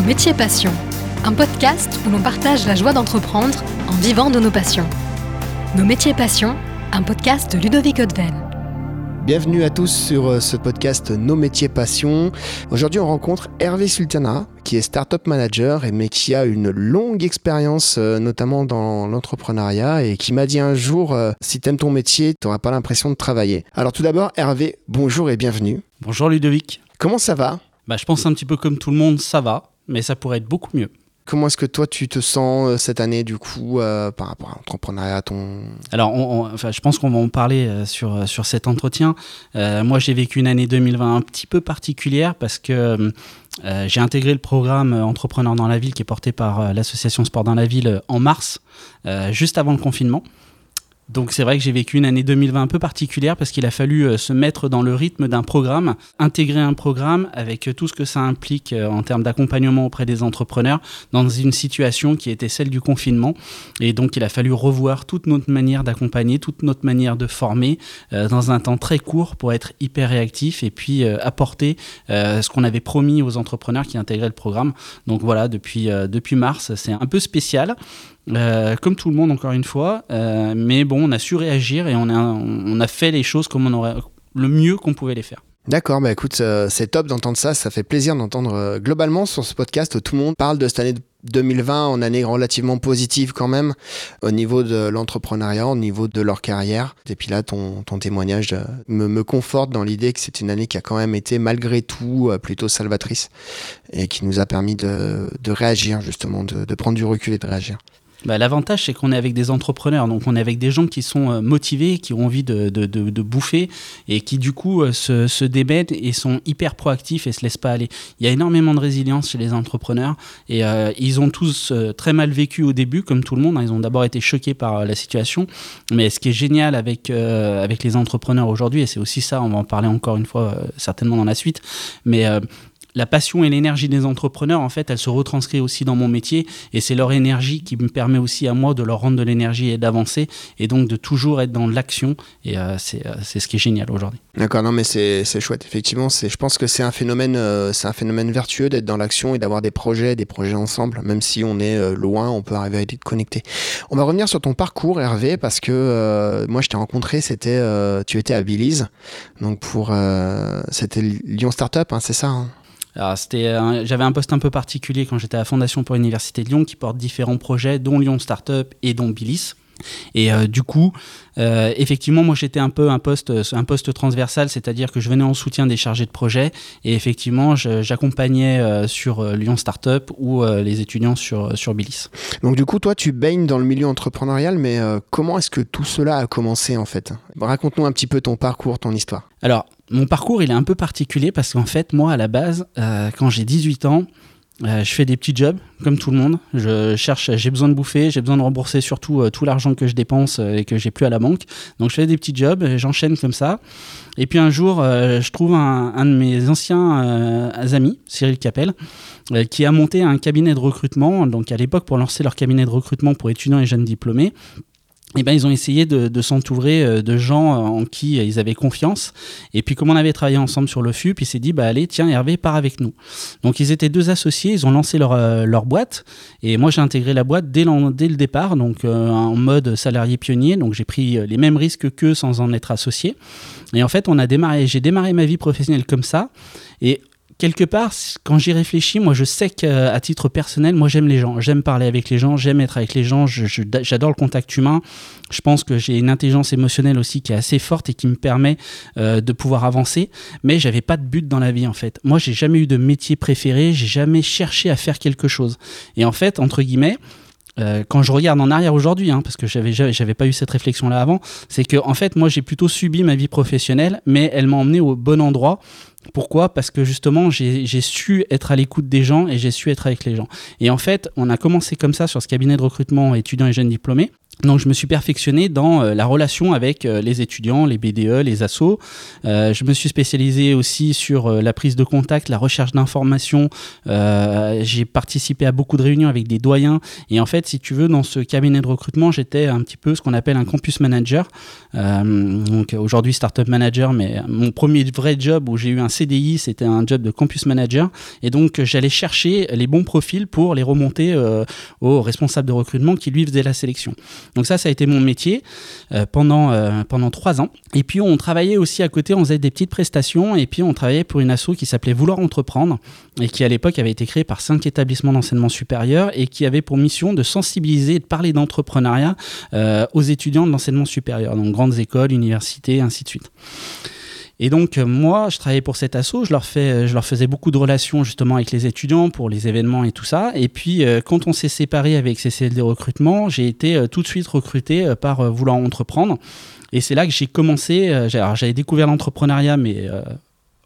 Nos métiers passions, un podcast où l'on partage la joie d'entreprendre en vivant de nos passions. Nos métiers passions, un podcast de Ludovic Odven. Bienvenue à tous sur euh, ce podcast Nos métiers passions. Aujourd'hui, on rencontre Hervé Sultana, qui est startup manager mais qui a une longue expérience, euh, notamment dans l'entrepreneuriat, et qui m'a dit un jour euh, si t'aimes ton métier, t'auras pas l'impression de travailler. Alors tout d'abord, Hervé, bonjour et bienvenue. Bonjour Ludovic. Comment ça va? Bah, Je pense un petit peu comme tout le monde, ça va, mais ça pourrait être beaucoup mieux. Comment est-ce que toi tu te sens euh, cette année du coup euh, par rapport à l'entrepreneuriat ton... Alors enfin, je pense qu'on va en parler euh, sur, sur cet entretien. moi j'ai vécu une année 2020 un petit peu particulière parce que j'ai intégré le programme Entrepreneur dans la ville qui est porté par l'association Sport dans la ville en mars, juste avant le confinement. Donc c'est vrai que j'ai vécu une année 2020 un peu particulière parce qu'il a fallu euh, se mettre dans le rythme d'un programme, intégrer un programme avec euh, tout ce que ça implique euh, en termes d'accompagnement auprès des entrepreneurs dans une situation qui était celle du confinement. Et donc il a fallu revoir toute notre manière d'accompagner, toute notre manière de former dans un temps très court pour être hyper réactif et puis apporter ce qu'on avait promis aux entrepreneurs qui intégraient le programme. Donc voilà, depuis, depuis mars, c'est un peu spécial. Euh, comme tout le monde, encore une fois. Euh, mais bon, on a su réagir et on a, fait les choses comme on aurait le mieux qu'on pouvait les faire. D'accord, bah écoute, euh, c'est top d'entendre ça. Ça fait plaisir d'entendre globalement sur ce podcast. Tout le monde parle de cette année 2020 en année relativement positive quand même au niveau de l'entrepreneuriat, au niveau de leur carrière. Et puis là, ton, témoignage me, conforte dans l'idée que c'est une année qui a quand même été malgré tout plutôt salvatrice et qui nous a permis de, réagir justement, de prendre du recul et de réagir. Bah, l'avantage, c'est qu'on est avec des entrepreneurs, donc on est avec des gens qui sont euh, motivés, qui ont envie de, de, de, bouffer et qui du coup euh, se, se et sont hyper proactifs et se laissent pas aller. Il y a énormément de résilience chez les entrepreneurs et euh, ils ont tous très mal vécu au début, comme tout le monde. Hein. Ils ont d'abord été choqués par la situation, mais ce qui est génial avec, avec les entrepreneurs aujourd'hui, et c'est aussi ça, on va en parler encore une fois certainement dans la suite, mais la passion et l'énergie des entrepreneurs, en fait, elle se retranscrit aussi dans mon métier. Et c'est leur énergie qui me permet aussi à moi de leur rendre de l'énergie et d'avancer. Et donc de toujours être dans l'action. Et euh, euh, c'est ce qui est génial aujourd'hui. D'accord, non mais c'est chouette, effectivement, je pense que c'est un, phénomène, euh, c'est un phénomène vertueux d'être dans l'action et d'avoir des projets, des projets ensemble, même si on est loin, on peut arriver à être connecté. On va revenir sur ton parcours Hervé parce que moi je t'ai rencontré, c'était, tu étais à Belize, donc pour, c'était Lyon Startup, hein, c'est ça hein? C'était, j'avais un poste un peu particulier quand j'étais à la Fondation pour l'Université de Lyon qui porte différents projets, dont Lyon Startup et dont Bilis. Et euh, du coup, euh, effectivement, moi j'étais un peu un poste, un poste transversal, c'est-à-dire que je venais en soutien des chargés de projet et effectivement j'accompagnais euh, sur Lyon Startup ou les étudiants sur, sur Bilis. Donc du coup, toi tu baignes dans le milieu entrepreneurial, mais comment est-ce que tout cela a commencé en fait? Raconte-nous un petit peu ton parcours, ton histoire. Alors, mon parcours il est un peu particulier parce qu'en fait, moi à la base, quand j'ai 18 ans, euh, je fais des petits jobs, comme tout le monde. Je cherche, j'ai besoin de bouffer, j'ai besoin de rembourser surtout euh, tout l'argent que je dépense euh, et que j'ai plus à la banque. Donc je fais des petits jobs, j'enchaîne comme ça. Et puis un jour, je trouve un, un, de mes anciens amis, Cyril Capel, qui a monté un cabinet de recrutement. Donc à l'époque, pour lancer leur cabinet de recrutement pour étudiants et jeunes diplômés, eh ben, ils ont essayé de, de s'entourer euh, de gens euh, en qui ils avaient confiance. Et puis, comme on avait travaillé ensemble sur le FUP, il s'est dit, bah, allez, tiens, Hervé, pars avec nous. Donc, ils étaient deux associés, ils ont lancé leur, euh, leur boîte. Et moi, j'ai intégré la boîte dès, dès le départ, donc en mode salarié pionnier. Donc, j'ai pris les mêmes risques qu'eux sans en être associé. Et en fait, on a démarré, j'ai démarré ma vie professionnelle comme ça. Et quelque part, quand j'y réfléchis, moi je sais qu'à titre personnel, moi j'aime les gens, j'aime parler avec les gens, j'aime être avec les gens, j'adore le contact humain. Je pense que j'ai une intelligence émotionnelle aussi qui est assez forte et qui me permet euh, de pouvoir avancer. Mais j'avais pas de but dans la vie en fait. Moi j'ai jamais eu de métier préféré, j'ai jamais cherché à faire quelque chose. Et en fait, entre guillemets, euh, quand je regarde en arrière aujourd'hui, hein, parce que j'avais j'avais pas eu cette réflexion là avant, c'est que en fait moi j'ai plutôt subi ma vie professionnelle, mais elle m'a emmené au bon endroit. Pourquoi? Parce que justement j'ai su être à l'écoute des gens et j'ai su être avec les gens. Et en fait on a commencé comme ça sur ce cabinet de recrutement étudiants et jeunes diplômés. Donc je me suis perfectionné dans euh, la relation avec euh, les étudiants, les BDE, les assos. Euh, je me suis spécialisé aussi sur la prise de contact, la recherche d'informations. j'ai participé à beaucoup de réunions avec des doyens. Et en fait, si tu veux, dans ce cabinet de recrutement, j'étais un petit peu ce qu'on appelle un campus manager. donc aujourd'hui startup manager, mais mon premier vrai job où j'ai eu un CDI, c'était un job de campus manager. Et donc j'allais chercher les bons profils pour les remonter au responsable de recrutement qui lui faisait la sélection. Donc ça, ça a été mon métier euh, pendant, euh, pendant trois ans. Et puis on travaillait aussi à côté, on faisait des petites prestations et puis on travaillait pour une asso qui s'appelait Vouloir Entreprendre et qui à l'époque avait été créée par cinq établissements d'enseignement supérieur et qui avait pour mission de sensibiliser et de parler d'entrepreneuriat euh, aux étudiants de l'enseignement supérieur, donc grandes écoles, universités, ainsi de suite. Et donc, euh, moi, je travaillais pour cet asso, je leur, fais, euh, je leur faisais beaucoup de relations justement avec les étudiants pour les événements et tout ça. Et puis, euh, quand on s'est séparé avec CCLD Recrutement, j'ai été tout de suite recruté par Vouloir Entreprendre. Et c'est là que j'ai commencé. J'avais découvert l'entrepreneuriat, mais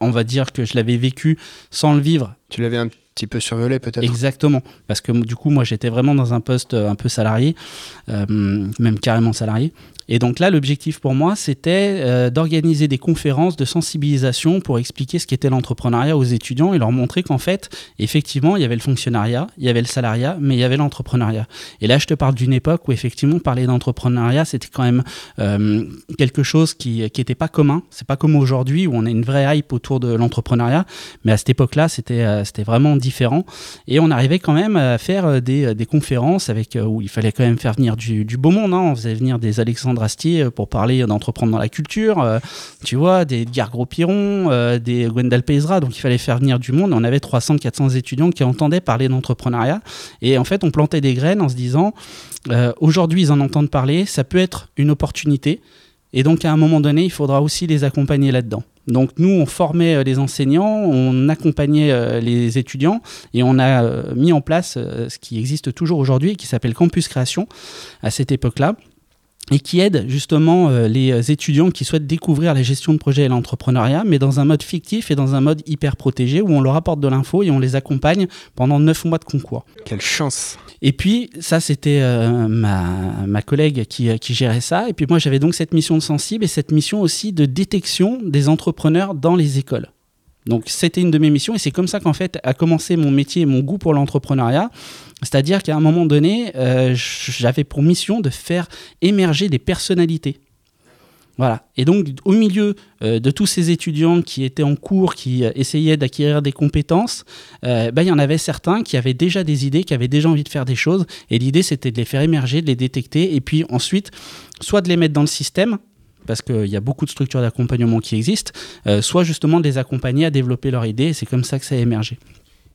on va dire que je l'avais vécu sans le vivre. Tu l'avais un petit peu survolé peut-être Exactement, parce que du coup, moi, j'étais vraiment dans un poste un peu salarié, même carrément salarié. Et donc là, l'objectif pour moi, c'était euh, d'organiser des conférences de sensibilisation pour expliquer ce qu'était l'entrepreneuriat aux étudiants et leur montrer qu'en fait, effectivement, il y avait le fonctionnariat, il y avait le salariat, mais il y avait l'entrepreneuriat. Et là, je te parle d'une époque où effectivement, parler d'entrepreneuriat, c'était quand même euh, quelque chose qui n'était pas commun. C'est pas comme aujourd'hui où on a une vraie hype autour de l'entrepreneuriat, mais à cette époque-là, c'était euh, c'était vraiment différent. Et on arrivait quand même à faire des, des conférences avec où il fallait quand même faire venir du, beau monde. Hein. On faisait venir des Alexandre Astier euh, pour parler d'entreprendre dans la culture, euh, tu vois, des Edgar Gros-Piron, euh, des Gwendal Pezra, donc il fallait faire venir du monde. On avait 300-400 étudiants qui entendaient parler d'entrepreneuriat. Et en fait, on plantait des graines en se disant, aujourd'hui, ils en entendent parler, ça peut être une opportunité. Et donc, à un moment donné, il faudra aussi les accompagner là-dedans. Donc nous, on formait les enseignants, on accompagnait les étudiants et on a mis en place ce qui existe toujours aujourd'hui qui s'appelle Campus Création à cette époque-là et qui aide justement euh, les étudiants qui souhaitent découvrir la gestion de projet et l'entrepreneuriat, mais dans un mode fictif et dans un mode hyper protégé où on leur apporte de l'info et on les accompagne pendant neuf mois de concours. Quelle chance Et puis ça, c'était euh, ma, ma, collègue qui, euh, qui, gérait ça. Et puis moi, j'avais donc cette mission de sensible et cette mission aussi de détection des entrepreneurs dans les écoles. Donc c'était une de mes missions et c'est comme ça qu'en fait a commencé mon métier et mon goût pour l'entrepreneuriat. C'est-à-dire qu'à un moment donné, euh, j'avais pour mission de faire émerger des personnalités. Voilà. Et donc, au milieu euh, de tous ces étudiants qui étaient en cours, qui euh, essayaient d'acquérir des compétences, bah, il y en avait certains qui avaient déjà des idées, qui avaient déjà envie de faire des choses. Et l'idée, c'était de les faire émerger, de les détecter, et puis ensuite, soit de les mettre dans le système, parce qu'il y a beaucoup de structures d'accompagnement qui existent, soit justement de les accompagner à développer leur idée. Et c'est comme ça que ça a émergé.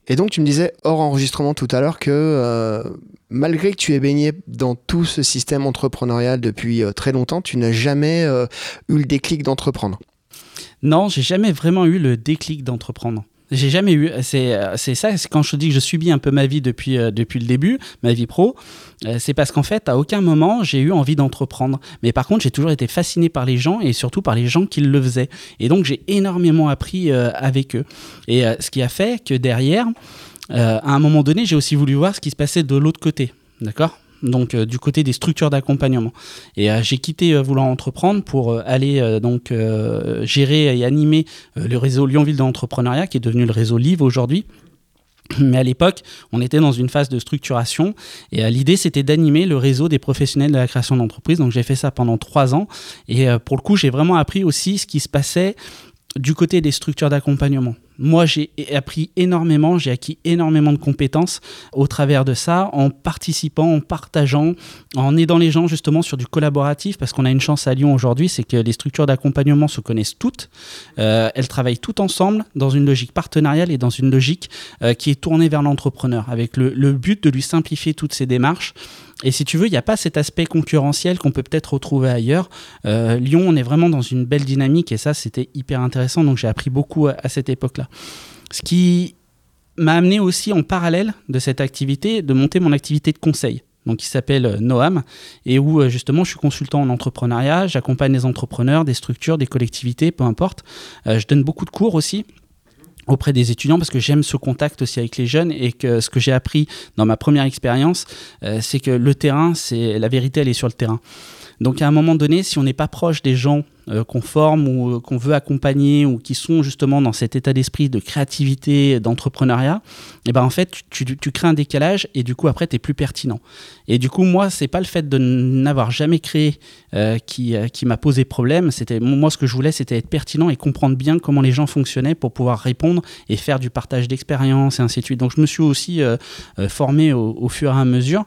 Et donc tu me disais hors enregistrement tout à l'heure que euh, malgré que tu aies baigné dans tout ce système entrepreneurial depuis euh, très longtemps, tu n'as jamais euh, eu le déclic d'entreprendre? Non, j'ai jamais vraiment eu le déclic d'entreprendre. J'ai jamais eu. C'est, euh, c'est ça, c'est quand je te dis que je subis un peu ma vie depuis, euh, depuis le début, ma vie pro, euh, c'est parce qu'en fait, à aucun moment, j'ai eu envie d'entreprendre. Mais par contre, j'ai toujours été fasciné par les gens et surtout par les gens qui le faisaient. Et donc, j'ai énormément appris avec eux. Et ce qui a fait que derrière, à un moment donné, j'ai aussi voulu voir ce qui se passait de l'autre côté. D'accord? Donc euh, du côté des structures d'accompagnement. Et euh, j'ai quitté euh, Vouloir Entreprendre pour aller donc gérer et animer le réseau Lyonville de l'entrepreneuriat, qui est devenu le réseau Live aujourd'hui. Mais à l'époque, on était dans une phase de structuration et l'idée c'était d'animer le réseau des professionnels de la création d'entreprise. Donc j'ai fait ça pendant trois ans et pour le coup j'ai vraiment appris aussi ce qui se passait du côté des structures d'accompagnement. Moi, j'ai appris énormément, j'ai acquis énormément de compétences au travers de ça, en participant, en partageant, en aidant les gens justement sur du collaboratif, parce qu'on a une chance à Lyon aujourd'hui, c'est que les structures d'accompagnement se connaissent toutes. Euh, elles travaillent toutes ensemble dans une logique partenariale et dans une logique euh, qui est tournée vers l'entrepreneur, avec le, le but de lui simplifier toutes ces démarches et si tu veux, il n'y a pas cet aspect concurrentiel qu'on peut peut-être retrouver ailleurs. Euh, Lyon, on est vraiment dans une belle dynamique et ça, c'était hyper intéressant. Donc j'ai appris beaucoup à, cette époque-là. Ce qui m'a amené aussi en parallèle de cette activité de monter mon activité de conseil. Donc, qui s'appelle euh, Noam, et où euh, justement je suis consultant en entrepreneuriat, j'accompagne des entrepreneurs, des structures, des collectivités, peu importe. je donne beaucoup de cours aussi auprès des étudiants parce que j'aime ce contact aussi avec les jeunes et que ce que j'ai appris dans ma première expérience, euh, c'est que le terrain, c'est la vérité, elle est sur le terrain. Donc à un moment donné, si on n'est pas proche des gens euh, qu'on forme ou euh, qu'on veut accompagner ou qui sont justement dans cet état d'esprit de créativité, d'entrepreneuriat, et eh ben en fait tu, crées un décalage et du coup après tu es plus pertinent. Et du coup moi c'est pas le fait de n'avoir jamais créé euh, qui, qui m'a posé problème, c'était moi ce que je voulais c'était être pertinent et comprendre bien comment les gens fonctionnaient pour pouvoir répondre et faire du partage d'expérience et ainsi de suite. Donc je me suis aussi formé au fur et à mesure.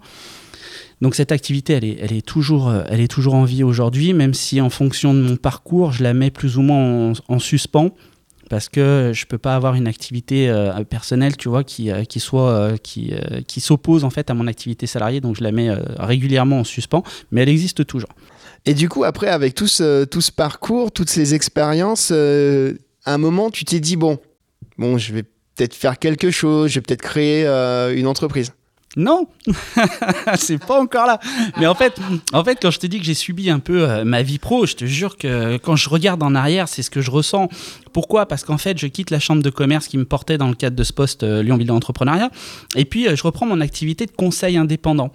Donc cette activité, elle est, elle est, toujours, euh, elle est toujours en vie aujourd'hui, même si en fonction de mon parcours, je la mets plus ou moins en, suspens parce que je peux pas avoir une activité euh, personnelle, tu vois, qui, euh, soit s'oppose en fait à mon activité salariée, donc je la mets régulièrement en suspens, mais elle existe toujours. Et du coup, après, avec tout ce, tout ce parcours, toutes ces expériences, à un moment, tu t'es dit bon, bon, je vais peut-être faire quelque chose, je vais peut-être créer une entreprise. Non, c'est pas encore là. Mais en fait, en fait, quand je te dis que j'ai subi un peu euh, ma vie pro, je te jure que quand je regarde en arrière, c'est ce que je ressens. Pourquoi? Parce qu'en fait, je quitte la chambre de commerce qui me portait dans le cadre de ce poste euh, Lyon-Ville d'entrepreneuriat, et puis euh, je reprends mon activité de conseil indépendant.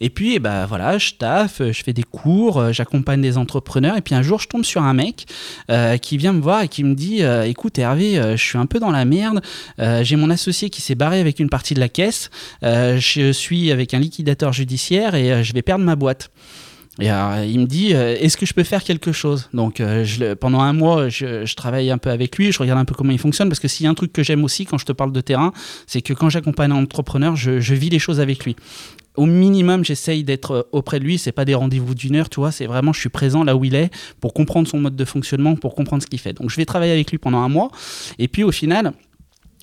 Et puis, eh ben, voilà, je taffe, je fais des cours, euh, j'accompagne des entrepreneurs. Et puis un jour, je tombe sur un mec euh, qui vient me voir et qui me dit euh, Écoute, Hervé, je suis un peu dans la merde. J'ai mon associé qui s'est barré avec une partie de la caisse. je suis avec un liquidateur judiciaire et je vais perdre ma boîte. Et il me dit, est-ce que je peux faire quelque chose? Donc, je, pendant un mois, je, travaille un peu avec lui, je regarde un peu comment il fonctionne, parce que s'il y a un truc que j'aime aussi quand je te parle de terrain, c'est que quand j'accompagne un entrepreneur, je, je, vis les choses avec lui au minimum, j'essaye d'être euh, auprès de lui. C'est pas des rendez-vous d'une heure, tu vois. C'est vraiment, je suis présent là où il est pour comprendre son mode de fonctionnement, pour comprendre ce qu'il fait. Donc, je vais travailler avec lui pendant un mois. Et puis, au final,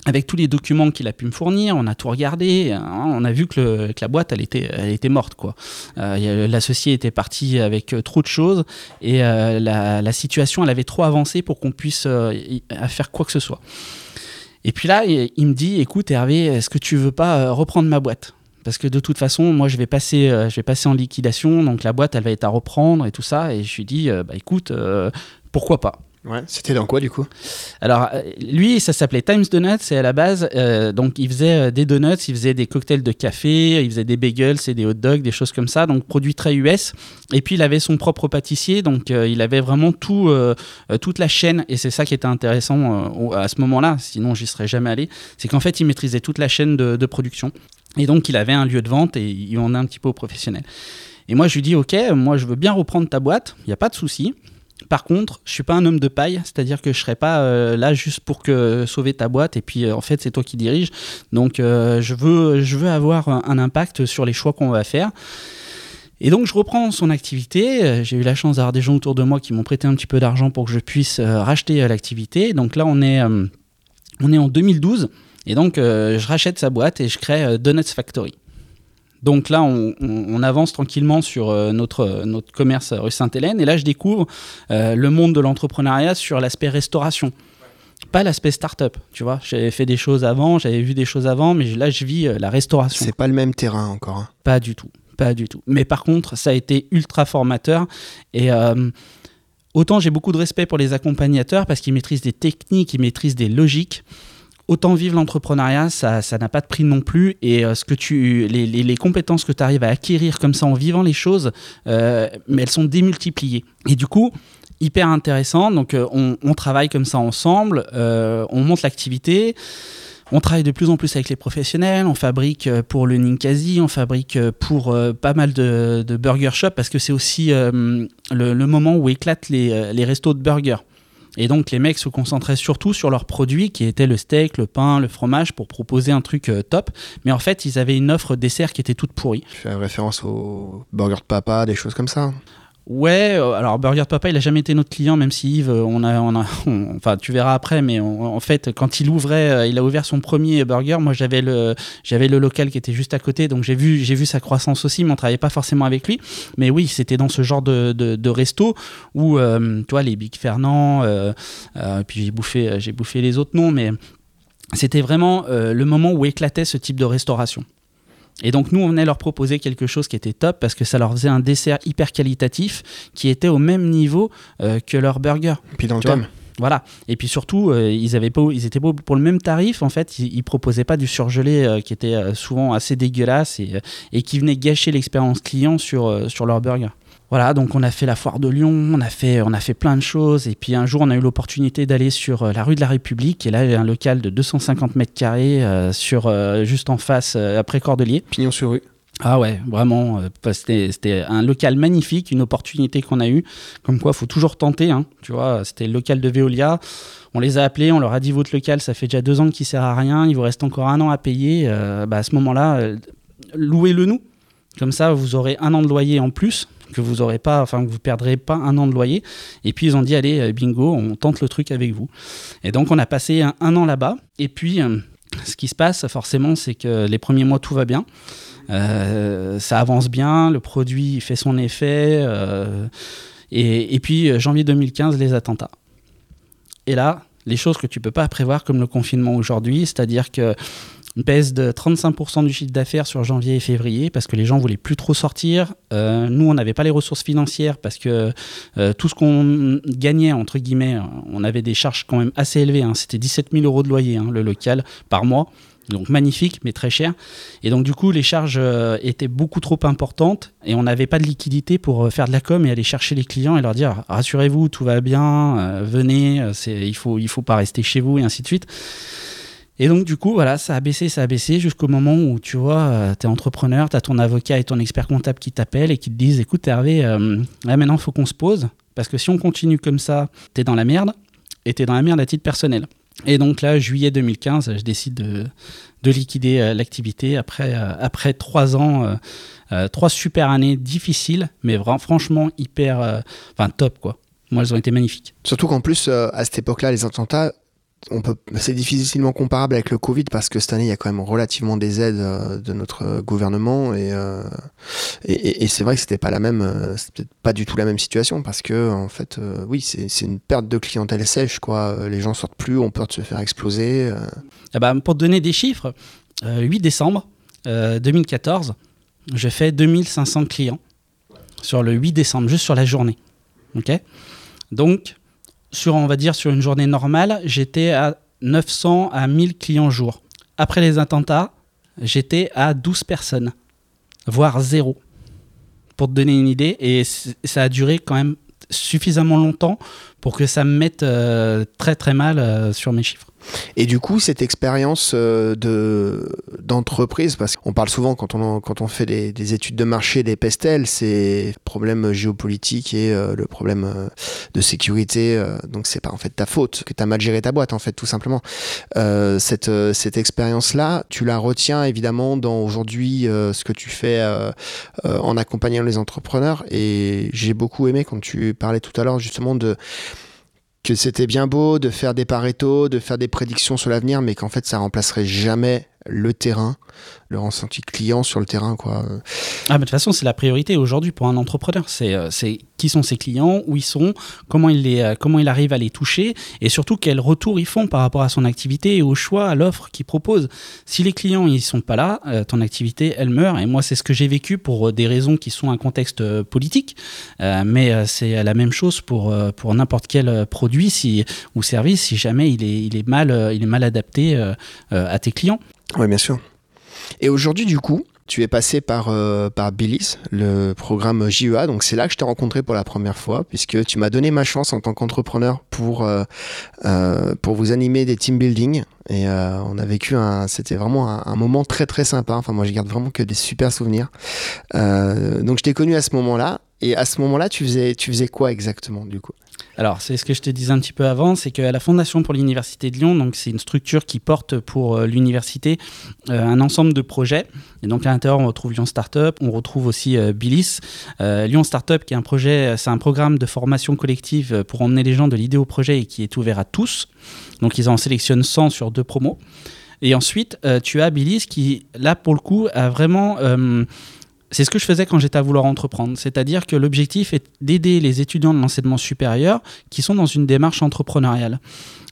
avec tous les documents qu'il a pu me fournir, on a tout regardé, hein, on a vu que, la boîte, elle était, morte. quoi. Euh, L'associé était parti avec euh, trop de choses et la, situation, elle avait trop avancé pour qu'on puisse faire quoi que ce soit. Et puis là, il me dit, écoute Hervé, est-ce que tu veux pas reprendre ma boîte? Parce que de toute façon, moi, je vais passer, euh, en liquidation, donc la boîte, elle va être à reprendre et tout ça. Et je lui dis, euh, bah écoute, euh, pourquoi pas? Ouais, c'était dans quoi du coup? Alors lui, ça s'appelait Times Donuts et à la base, donc il faisait des donuts, il faisait des cocktails de café, il faisait des bagels et des hot dogs, des choses comme ça, donc produit très US. Et puis il avait son propre pâtissier, donc il avait vraiment tout, toute la chaîne et c'est ça qui était intéressant à ce moment-là. Sinon, j'y serais jamais allé. C'est qu'en fait, il maîtrisait toute la chaîne de, de production. Et donc, il avait un lieu de vente et il en a un petit peu au professionnel. Et moi, je lui dis, OK, moi, je veux bien reprendre ta boîte, il n'y a pas de souci. Par contre, je suis pas un homme de paille, c'est-à-dire que je serai pas euh, là juste pour que sauver ta boîte et puis euh, en fait c'est toi qui dirige. Donc euh, je veux avoir un, impact sur les choix qu'on va faire. Et donc je reprends son activité. J'ai eu la chance d'avoir des gens autour de moi qui m'ont prêté un petit peu d'argent pour que je puisse racheter l'activité. Donc là on est on est en 2012. Et donc, euh, je rachète sa boîte et je crée euh, Donuts Factory. Donc là, on, avance tranquillement sur euh, notre, notre commerce rue Sainte-Hélène. Et là, je découvre le monde de l'entrepreneuriat sur l'aspect restauration. Pas l'aspect start-up, tu vois. J'avais fait des choses avant, j'avais vu des choses avant, mais là, je vis la restauration. C'est pas le même terrain encore. Hein. Pas du tout, pas du tout. Mais par contre, ça a été ultra formateur. Et autant j'ai beaucoup de respect pour les accompagnateurs parce qu'ils maîtrisent des techniques, ils maîtrisent des logiques autant vivre l'entrepreneuriat, ça, n'a pas de prix non plus. Et euh, ce que tu, les, compétences que tu arrives à acquérir comme ça en vivant les choses, euh, mais elles sont démultipliées. Et du coup, hyper intéressant. Donc, euh, on, travaille comme ça ensemble, on monte l'activité. On travaille de plus en plus avec les professionnels, on fabrique pour le Ninkasi, on fabrique pour pas mal de, burger shop parce que c'est aussi le, moment où éclatent les, les restos de burgers. Et donc les mecs se concentraient surtout sur leurs produits qui étaient le steak, le pain, le fromage pour proposer un truc euh, top. Mais en fait, ils avaient une offre dessert qui était toute pourrie. Tu fais référence au burger de papa, des choses comme ça Ouais, euh, alors Burger Papa, il a jamais été notre client, même si Yves, on a, on a enfin tu verras après, mais en fait, quand il ouvrait, euh, il a ouvert son premier burger. Moi, j'avais le, j'avais le local qui était juste à côté, donc j'ai vu, j'ai vu sa croissance aussi, mais on travaillait pas forcément avec lui. Mais oui, c'était dans ce genre de, de, resto où, euh, tu vois, les Big Fernand, puis j'ai bouffé, j'ai bouffé les autres noms, mais c'était vraiment le moment où éclatait ce type de restauration. Et donc nous, on venait leur proposer quelque chose qui était top parce que ça leur faisait un dessert hyper qualitatif qui était au même niveau euh, que leur burger. Puis dans le thème. Voilà. Et puis surtout, euh, ils avaient pas, ils étaient pas pour le même tarif. En fait, ils, ils proposaient pas du surgelé euh, qui était souvent assez dégueulasse et, et qui venait gâcher l'expérience client sur sur leur burger. Voilà, donc on a fait la foire de Lyon, on a fait, on a fait plein de choses. Et puis un jour, on a eu l'opportunité d'aller sur la rue de la République. Et là, il y a un local de 250 mètres carrés sur, juste en face, après Cordelier. Pignon sur rue. Ah ouais, vraiment, euh, c'était un local magnifique, une opportunité qu'on a eue. Comme quoi, faut toujours tenter. Hein, tu vois, c'était le local de Veolia. On les a appelés, on leur a dit votre local, ça fait déjà deux ans qu'il sert à rien, il vous reste encore un an à payer. Euh, bah, à ce moment-là, euh, louez-le nous. Comme ça, vous aurez un an de loyer en plus que vous aurez pas, enfin que vous perdrez pas un an de loyer. Et puis ils ont dit allez bingo, on tente le truc avec vous. Et donc on a passé un, an là-bas. Et puis ce qui se passe forcément, c'est que les premiers mois tout va bien. Euh, ça avance bien, le produit fait son effet. Euh, et, puis, euh, janvier 2015, les attentats. Et là, les choses que tu peux pas prévoir, comme le confinement aujourd'hui, c'est-à-dire que baisse de 35% du chiffre d'affaires sur janvier et février parce que les gens voulaient plus trop sortir. nous, on n'avait pas les ressources financières parce que tout ce qu'on gagnait, entre guillemets, on avait des charges quand même assez élevées. Hein. C'était 17 000 euros de loyer, hein, le local, par mois. Donc magnifique, mais très cher. Et donc du coup, les charges euh, étaient beaucoup trop importantes et on n'avait pas de liquidité pour euh, faire de la com et aller chercher les clients et leur dire rassurez-vous, tout va bien, euh, venez, il faut il faut pas rester chez vous et ainsi de suite. Et donc, du coup, voilà, ça a baissé, ça a baissé jusqu'au moment où, tu vois, tu es entrepreneur, tu as ton avocat et ton expert comptable qui t'appellent et qui te disent Écoute, Hervé, là maintenant, il faut qu'on se pose. Parce que si on continue comme ça, tu es dans la merde et tu es dans la merde à titre personnel. Et donc là, juillet 2015, je décide de, de liquider euh, l'activité après, euh, après trois ans, euh, trois super années difficiles, mais vraiment, franchement hyper, enfin top quoi. Moi, elles ont été magnifiques. Surtout qu'en plus, à cette époque-là, les attentats, c'est difficilement comparable avec le Covid parce que cette année il y a quand même relativement des aides euh, de notre gouvernement et, euh, et, c'est vrai que c'était pas la même, euh, pas du tout la même situation parce que en fait, oui, c'est une perte de clientèle sèche quoi. Les gens sortent plus, ont peur de se faire exploser. Ah bah, pour donner des chiffres, 8 décembre 2014, je fais 2500 clients sur le 8 décembre, juste sur la journée. Donc sur, on va dire, sur une journée normale, j'étais à 900 à 1000 clients jour. Après les attentats, j'étais à 12 personnes, voire zéro. Pour te donner une idée, et ça a duré quand même suffisamment longtemps pour que ça me mette euh, très très mal euh, sur mes chiffres. Et du coup, cette expérience euh, de d'entreprise, parce qu'on parle souvent quand on quand on fait des, études de marché des pestels, c'est problème géopolitique et le problème de sécurité. donc c'est pas en fait ta faute que tu as mal géré ta boîte en fait tout simplement. cette cette expérience là, tu la retiens évidemment dans aujourd'hui ce que tu fais en accompagnant les entrepreneurs. Et j'ai beaucoup aimé quand tu parlais tout à l'heure justement de que c'était bien beau de faire des paretos, de faire des prédictions sur l'avenir, mais qu'en fait ça remplacerait jamais le terrain, le ressenti client sur le terrain. Quoi. Ah, de toute façon, c'est la priorité aujourd'hui pour un entrepreneur. C'est, euh, qui sont ses clients, où ils sont, comment il, les, euh, comment il arrive à les toucher, et surtout quel retour ils font par rapport à son activité et au choix, à l'offre qu'il propose. Si les clients ils sont pas là, euh, ton activité, elle meurt. Et moi, c'est ce que j'ai vécu pour des raisons qui sont un contexte politique, mais c'est la même chose pour, pour n'importe quel produit ou service si jamais il est, il est, mal, il est mal adapté à tes clients. Oui, bien sûr. Et aujourd'hui, du coup, tu es passé par, euh, par Billis, le programme JEA. Donc c'est là que je t'ai rencontré pour la première fois, puisque tu m'as donné ma chance en tant qu'entrepreneur pour, euh, euh, pour vous animer des team building. Et on a vécu un, c'était vraiment un, moment très très sympa. Enfin moi je garde vraiment que des super souvenirs. donc je t'ai connu à ce moment-là. Et à ce moment-là, tu faisais, tu faisais quoi exactement du coup? Alors, c'est ce que je te disais un petit peu avant, c'est qu'à la Fondation pour l'Université de Lyon, donc c'est une structure qui porte pour euh, l'université euh, un ensemble de projets. Et donc à l'intérieur, on retrouve Lyon Startup, on retrouve aussi euh, Bilis. Lyon Startup, qui est un projet, c'est un programme de formation collective pour emmener les gens de l'idée au projet et qui est ouvert à tous. Donc ils en sélectionnent 100 sur deux promos. Et ensuite, tu as Bilis qui, là, pour le coup, a vraiment c'est ce que je faisais quand j'étais à vouloir entreprendre. C'est-à-dire que l'objectif est d'aider les étudiants de l'enseignement supérieur qui sont dans une démarche entrepreneuriale.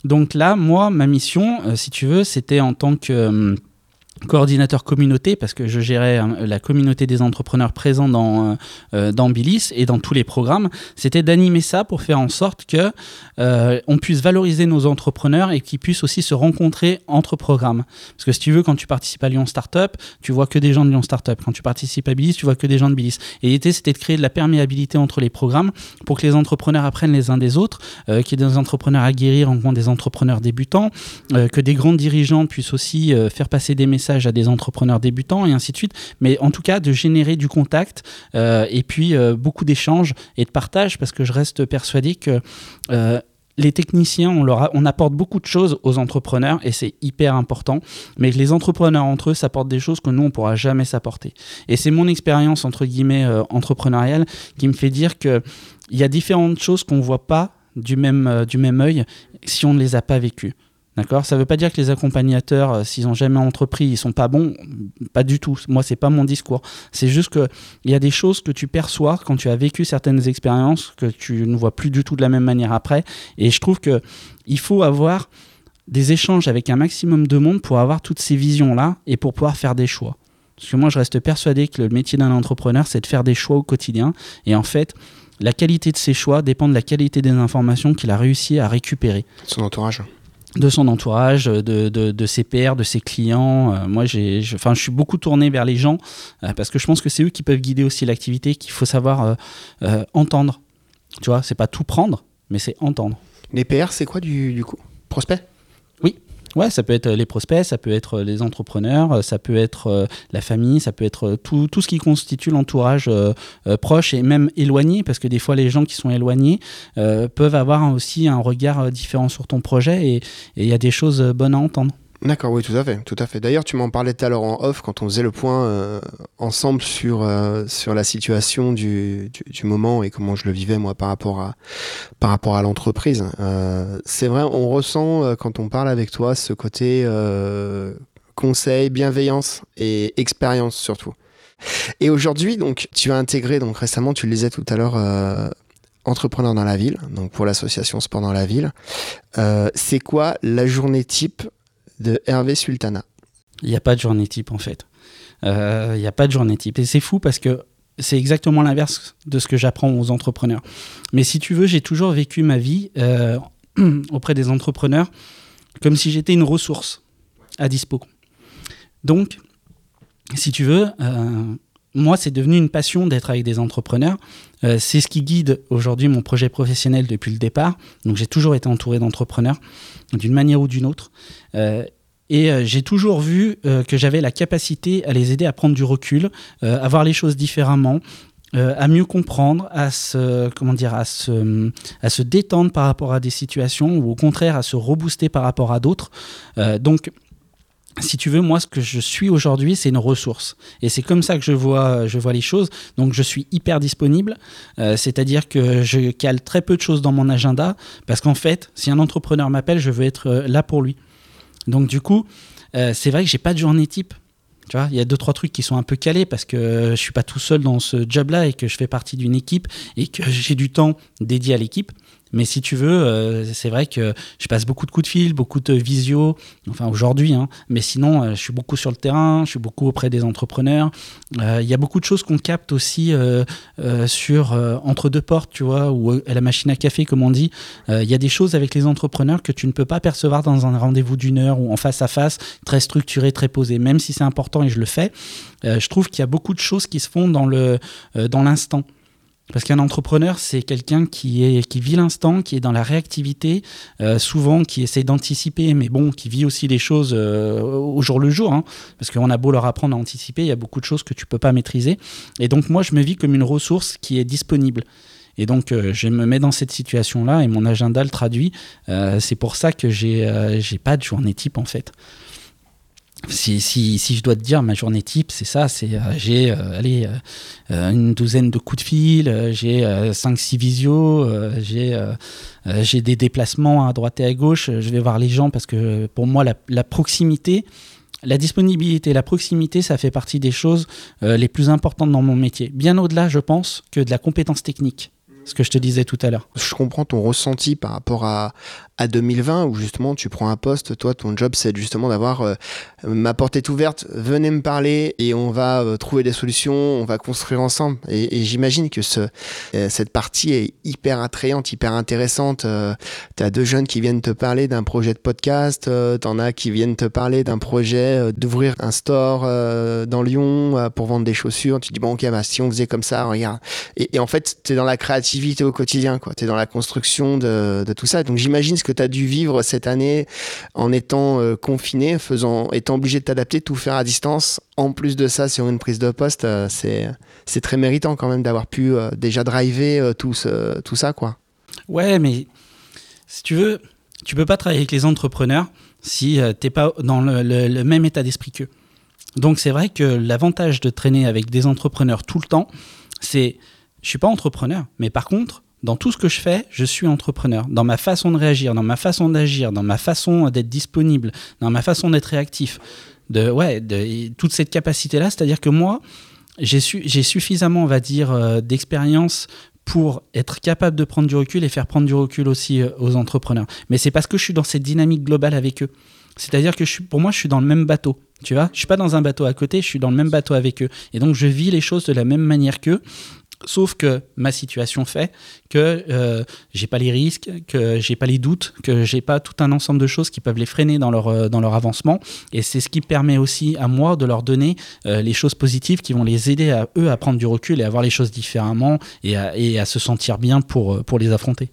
Donc là, moi, ma mission, euh, si tu veux, c'était en tant que... Euh, coordinateur communauté parce que je gérais hein, la communauté des entrepreneurs présents dans, euh, euh, dans Bilis et dans tous les programmes, c'était d'animer ça pour faire en sorte que euh, on puisse valoriser nos entrepreneurs et qu'ils puissent aussi se rencontrer entre programmes. Parce que si tu veux, quand tu participes à Lyon Startup, tu vois que des gens de Lyon Startup. Quand tu participes à Bilis, tu vois que des gens de Bilis. Et l'idée, c'était de créer de la perméabilité entre les programmes pour que les entrepreneurs apprennent les uns des autres, qu'il y ait des entrepreneurs aguerris rencontrent des entrepreneurs débutants, que des grands dirigeants puissent aussi faire passer des messages à des entrepreneurs débutants et ainsi de suite. Mais en tout cas, de générer du contact euh, et puis euh, beaucoup d'échanges et de partage parce que je reste persuadé que euh, les techniciens, on, leur on apporte beaucoup de choses aux entrepreneurs et c'est hyper important. Mais les entrepreneurs entre eux s'apportent des choses que nous, on ne pourra jamais s'apporter. Et c'est mon expérience, entre guillemets, entrepreneuriale qui me fait dire qu'il y a différentes choses qu'on ne voit pas du même, du même œil si on ne les a pas vécues. D'accord Ça ne veut pas dire que les accompagnateurs, euh, s'ils n'ont jamais entrepris, ils sont pas bons. Pas du tout. Moi, c'est pas mon discours. C'est juste qu'il y a des choses que tu perçois quand tu as vécu certaines expériences que tu ne vois plus du tout de la même manière après. Et je trouve que il faut avoir des échanges avec un maximum de monde pour avoir toutes ces visions-là et pour pouvoir faire des choix. Parce que moi, je reste persuadé que le métier d'un entrepreneur, c'est de faire des choix au quotidien. Et en fait, la qualité de ses choix dépend de la qualité des informations qu'il a réussi à récupérer. Son entourage de son entourage, de, de, de, ses pairs, de ses clients. Euh, moi, j'ai, je, je suis beaucoup tourné vers les gens euh, parce que je pense que c'est eux qui peuvent guider aussi l'activité, qu'il faut savoir euh, entendre. Tu vois, c'est pas tout prendre, mais c'est entendre. Les PR, c'est quoi du, du coup? Prospect? Ouais, ça peut être les prospects, ça peut être les entrepreneurs, ça peut être la famille, ça peut être tout, tout ce qui constitue l'entourage proche et même éloigné, parce que des fois les gens qui sont éloignés peuvent avoir aussi un regard différent sur ton projet et il y a des choses bonnes à entendre. D'accord, oui, tout à fait, tout à fait. D'ailleurs, tu m'en parlais tout à l'heure en off quand on faisait le point euh, ensemble sur euh, sur la situation du, du, moment et comment je le vivais moi par rapport à par rapport à l'entreprise. Euh, c'est vrai, on ressent quand on parle avec toi ce côté conseil, bienveillance et expérience surtout. Et aujourd'hui, donc, tu as intégré donc récemment, tu le disais tout à l'heure. Entrepreneur dans la ville, donc pour l'association Sport dans la ville. c'est quoi la journée type de Hervé Sultana. Il n'y a pas de journée type en fait. Euh, il n'y a pas de journée type. Et c'est fou parce que c'est exactement l'inverse de ce que j'apprends aux entrepreneurs. Mais si tu veux, j'ai toujours vécu ma vie euh, auprès des entrepreneurs comme si j'étais une ressource à dispo. Donc, si tu veux, euh, moi, c'est devenu une passion d'être avec des entrepreneurs. Euh, c'est ce qui guide aujourd'hui mon projet professionnel depuis le départ. Donc, j'ai toujours été entouré d'entrepreneurs d'une manière ou d'une autre. Euh, et euh, j'ai toujours vu que j'avais la capacité à les aider à prendre du recul, à voir les choses différemment, à mieux comprendre, à se, comment dire, à, se, à se détendre par rapport à des situations ou au contraire à se rebooster par rapport à d'autres. donc, si tu veux, moi, ce que je suis aujourd'hui, c'est une ressource. Et c'est comme ça que je vois, je vois les choses. Donc, je suis hyper disponible. Euh, C'est-à-dire que je cale très peu de choses dans mon agenda. Parce qu'en fait, si un entrepreneur m'appelle, je veux être euh, là pour lui. Donc, du coup, euh, c'est vrai que j'ai pas de journée type. Tu vois, il y a deux trois trucs qui sont un peu calés parce que je suis pas tout seul dans ce job-là et que je fais partie d'une équipe et que j'ai du temps dédié à l'équipe. Mais si tu veux, euh, c'est vrai que je passe beaucoup de coups de fil, beaucoup de visio, enfin aujourd'hui, hein, mais sinon, euh, je suis beaucoup sur le terrain, je suis beaucoup auprès des entrepreneurs. Euh, Il y a beaucoup de choses qu'on capte aussi sur entre deux portes, tu vois, ou à la machine à café, comme on dit. Il y a des choses avec les entrepreneurs que tu ne peux pas percevoir dans un rendez-vous d'une heure ou en face à face, très structuré, très posé, même si c'est important et je le fais. je trouve qu'il y a beaucoup de choses qui se font dans l'instant. Parce qu'un entrepreneur, c'est quelqu'un qui, vit l'instant, qui est dans la réactivité, euh, souvent qui essaie d'anticiper, mais bon, qui vit aussi les choses euh, au jour le jour. Hein, parce qu'on a beau leur apprendre à anticiper, il y a beaucoup de choses que tu peux pas maîtriser. Et donc moi, je me vis comme une ressource qui est disponible. Et donc, euh, je me mets dans cette situation-là et mon agenda le traduit. C'est pour ça que j'ai euh, pas de journée type, en fait si, si, si, je dois te dire ma journée type, c'est ça, c'est euh, j'ai euh, allez euh, une douzaine de coups de fil, j'ai 5-6 visios, j'ai j'ai des déplacements à droite et à gauche, je vais voir les gens parce que pour moi la, la proximité, la disponibilité, la proximité, ça fait partie des choses les plus importantes dans mon métier. Bien au-delà, je pense, que de la compétence technique ce que je te disais tout à l'heure. Je comprends ton ressenti par rapport à, à 2020 où justement tu prends un poste, toi ton job c'est justement d'avoir euh, ma porte est ouverte, venez me parler et on va euh, trouver des solutions, on va construire ensemble. Et, j'imagine que ce, euh, cette partie est hyper attrayante, hyper intéressante. tu as deux jeunes qui viennent te parler d'un projet de podcast, tu en as qui viennent te parler d'un projet d'ouvrir un store dans Lyon pour vendre des chaussures. Tu dis bon ok bah si on faisait comme ça, regarde. Et, en fait tu es dans la créativité au quotidien. Tu es dans la construction de, de tout ça. Donc j'imagine que tu as dû vivre cette année en étant euh, confiné, faisant, étant obligé de t'adapter, tout faire à distance. En plus de ça, sur une prise de poste, euh, c'est, très méritant quand même d'avoir pu euh, déjà driver tout, tout ça. quoi. Ouais, mais si tu veux, tu peux pas travailler avec les entrepreneurs si t'es pas dans le, le même état d'esprit qu'eux. Donc c'est vrai que l'avantage de traîner avec des entrepreneurs tout le temps, c'est je suis pas entrepreneur, mais par contre, dans tout ce que je fais, je suis entrepreneur. Dans ma façon de réagir, dans ma façon d'agir, dans ma façon d'être disponible, dans ma façon d'être réactif. De, ouais, de, toute cette capacité-là, c'est-à-dire que moi, j'ai suffisamment, on va dire, euh, d'expérience pour être capable de prendre du recul et faire prendre du recul aussi euh, aux entrepreneurs. Mais c'est parce que je suis dans cette dynamique globale avec eux. C'est-à-dire que je suis, pour moi, je suis dans le même bateau. Tu vois, je suis pas dans un bateau à côté, je suis dans le même bateau avec eux. Et donc, je vis les choses de la même manière qu'eux. Sauf que ma situation fait que euh, j'ai pas les risques, que j'ai pas les doutes, que j'ai pas tout un ensemble de choses qui peuvent les freiner dans leur, euh, dans leur avancement. Et c'est ce qui permet aussi à moi de leur donner euh, les choses positives qui vont les aider à eux à prendre du recul et à voir les choses différemment et à, et à se sentir bien pour, pour les affronter.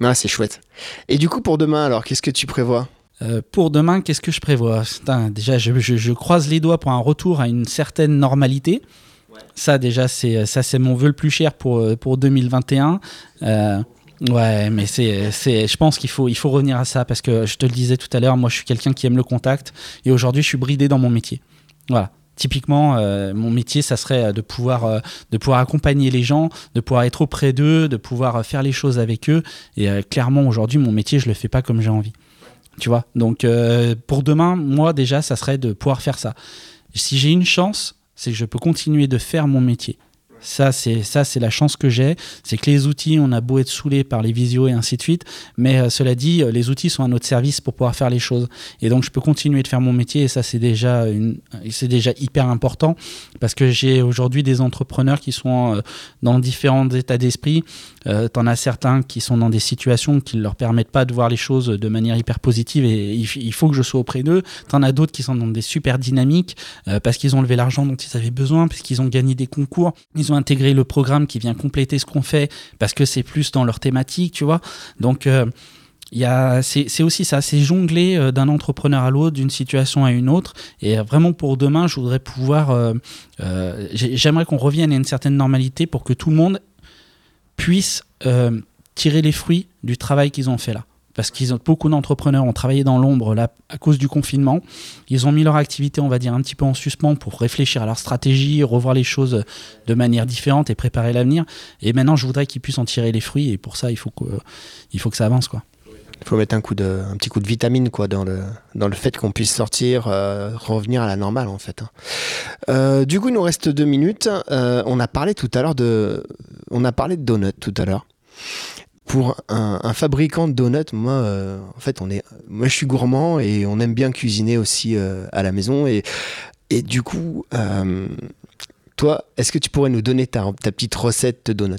Ah, c'est chouette. Et du coup, pour demain, alors, qu'est-ce que tu prévois? Pour demain, qu'est-ce que je prévois? Déjà, je, je, croise les doigts pour un retour à une certaine normalité. Ça, déjà, c'est ça, c'est mon vœu le plus cher pour, pour 2021. Euh, ouais, mais c'est, c'est, je pense qu'il faut, il faut revenir à ça parce que je te le disais tout à l'heure, moi, je suis quelqu'un qui aime le contact et aujourd'hui, je suis bridé dans mon métier. Voilà. Typiquement, euh, mon métier, ça serait de pouvoir, euh, de pouvoir accompagner les gens, de pouvoir être auprès d'eux, de pouvoir faire les choses avec eux. Et clairement, aujourd'hui, mon métier, je le fais pas comme j'ai envie. Tu vois? Donc, pour demain, moi, déjà, ça serait de pouvoir faire ça. Si j'ai une chance, c'est que je peux continuer de faire mon métier. Ça, c'est ça, c'est la chance que j'ai. C'est que les outils, on a beau être saoulé par les visios et ainsi de suite, mais euh, cela dit, euh, les outils sont à notre service pour pouvoir faire les choses. Et donc, je peux continuer de faire mon métier. Et ça, c'est déjà une, c'est déjà hyper important parce que j'ai aujourd'hui des entrepreneurs qui sont euh, dans différents états d'esprit. T'en as certains qui sont dans des situations qui ne leur permettent pas de voir les choses de manière hyper positive et il, faut que je sois auprès d'eux. T'en as d'autres qui sont dans des super dynamiques parce qu'ils ont levé l'argent dont ils avaient besoin, parce qu'ils ont gagné des concours. Intégrer le programme qui vient compléter ce qu'on fait parce que c'est plus dans leur thématique, tu vois. Donc, euh, c'est aussi ça, c'est jongler euh, d'un entrepreneur à l'autre, d'une situation à une autre. Et euh, vraiment pour demain, je voudrais pouvoir, j'aimerais qu'on revienne à une certaine normalité pour que tout le monde puisse tirer les fruits du travail qu'ils ont fait là parce qu'ils ont beaucoup d'entrepreneurs ont travaillé dans l'ombre là à cause du confinement. Ils ont mis leur activité, on va dire, un petit peu en suspens pour réfléchir à leur stratégie, revoir les choses de manière différente et préparer l'avenir. Et maintenant, je voudrais qu'ils puissent en tirer les fruits. Et pour ça, il faut que, faut que ça avance, quoi. Il faut mettre un, coup de, un petit coup de vitamine quoi, dans, le, dans le fait qu'on puisse sortir, euh, revenir à la normale en fait. Hein. Euh, du coup, il nous reste deux minutes. Euh, on a parlé tout à l'heure de, on a parlé de donuts tout à l'heure pour un, fabricant de donuts, moi, euh, en fait, on est, moi, je suis gourmand et on aime bien cuisiner aussi euh, à la maison. Et, et du coup, euh, toi, est-ce que tu pourrais nous donner ta, petite recette de donuts?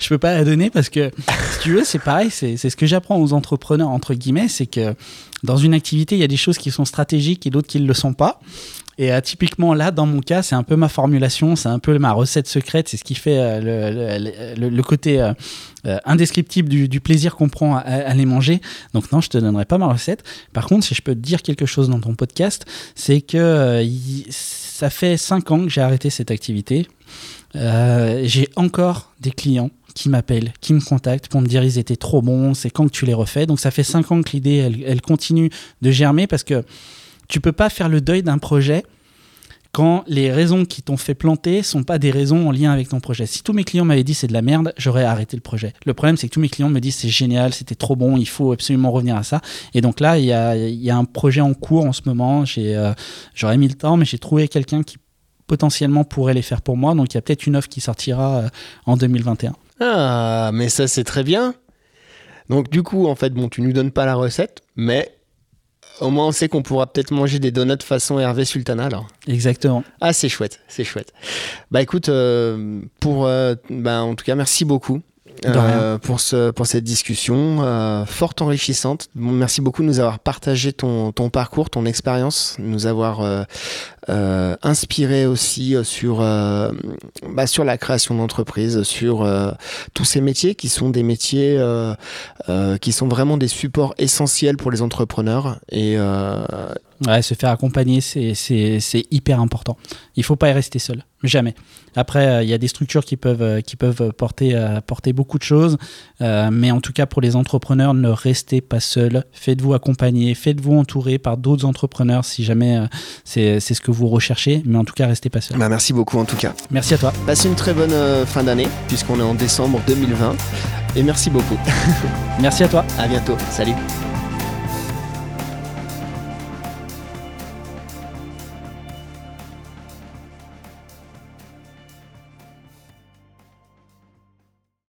Je peux pas la donner parce que, si tu veux, c'est pareil, c'est ce que j'apprends aux entrepreneurs, entre guillemets, c'est que dans une activité, il y a des choses qui sont stratégiques et d'autres qui ne le sont pas. Et euh, typiquement là, dans mon cas, c'est un peu ma formulation, c'est un peu ma recette secrète, c'est ce qui fait euh, le, côté euh, indescriptible du, plaisir qu'on prend à, les manger. Donc non, je te donnerai pas ma recette. Par contre, si je peux te dire quelque chose dans ton podcast, c'est que ça fait 5 ans que j'ai arrêté cette activité. j'ai encore des clients qui m'appellent, qui me contactent pour me dire ils étaient trop bons, c'est quand que tu les refais. Donc ça fait 5 ans que l'idée, elle, elle continue de germer parce que tu peux pas faire le deuil d'un projet quand les raisons qui t'ont fait planter sont pas des raisons en lien avec ton projet. Si tous mes clients m'avaient dit c'est de la merde, j'aurais arrêté le projet. Le problème, c'est que tous mes clients me disent c'est génial, c'était trop bon, il faut absolument revenir à ça. Et donc là, il y a, un projet en cours en ce moment. Euh, j'aurais mis le temps, mais j'ai trouvé quelqu'un qui potentiellement pourrait les faire pour moi. Donc il y a peut-être une offre qui sortira euh, en 2021. Ah, mais ça c'est très bien. Donc du coup, en fait, bon, tu nous donnes pas la recette, mais au moins on sait qu'on pourra peut-être manger des donuts façon Hervé Sultana alors. Exactement. Ah c'est chouette, c'est chouette. Bah écoute, euh, pour, euh, bah, en tout cas merci beaucoup. Euh, pour, ce, pour cette discussion euh, fort enrichissante. Bon, merci beaucoup de nous avoir partagé ton, ton parcours, ton expérience, nous avoir euh, euh inspiré aussi sur, bah, sur la création d'entreprise, sur tous ces métiers qui sont des métiers qui sont vraiment des supports essentiels pour les entrepreneurs. Et, Ouais, se faire accompagner, c'est hyper important. Il faut pas y rester seul, jamais. Après, euh, il y a des structures qui peuvent, euh, qui peuvent porter, euh, porter beaucoup de choses, mais en tout cas pour les entrepreneurs, ne restez pas seul. Faites-vous accompagner, faites-vous entourer par d'autres entrepreneurs si jamais c'est ce que vous recherchez, mais en tout cas, restez pas seul. Bah, merci beaucoup en tout cas. Merci à toi. Passez une très bonne fin d'année, puisqu'on est en décembre 2020, et merci beaucoup. merci à toi. À bientôt. Salut.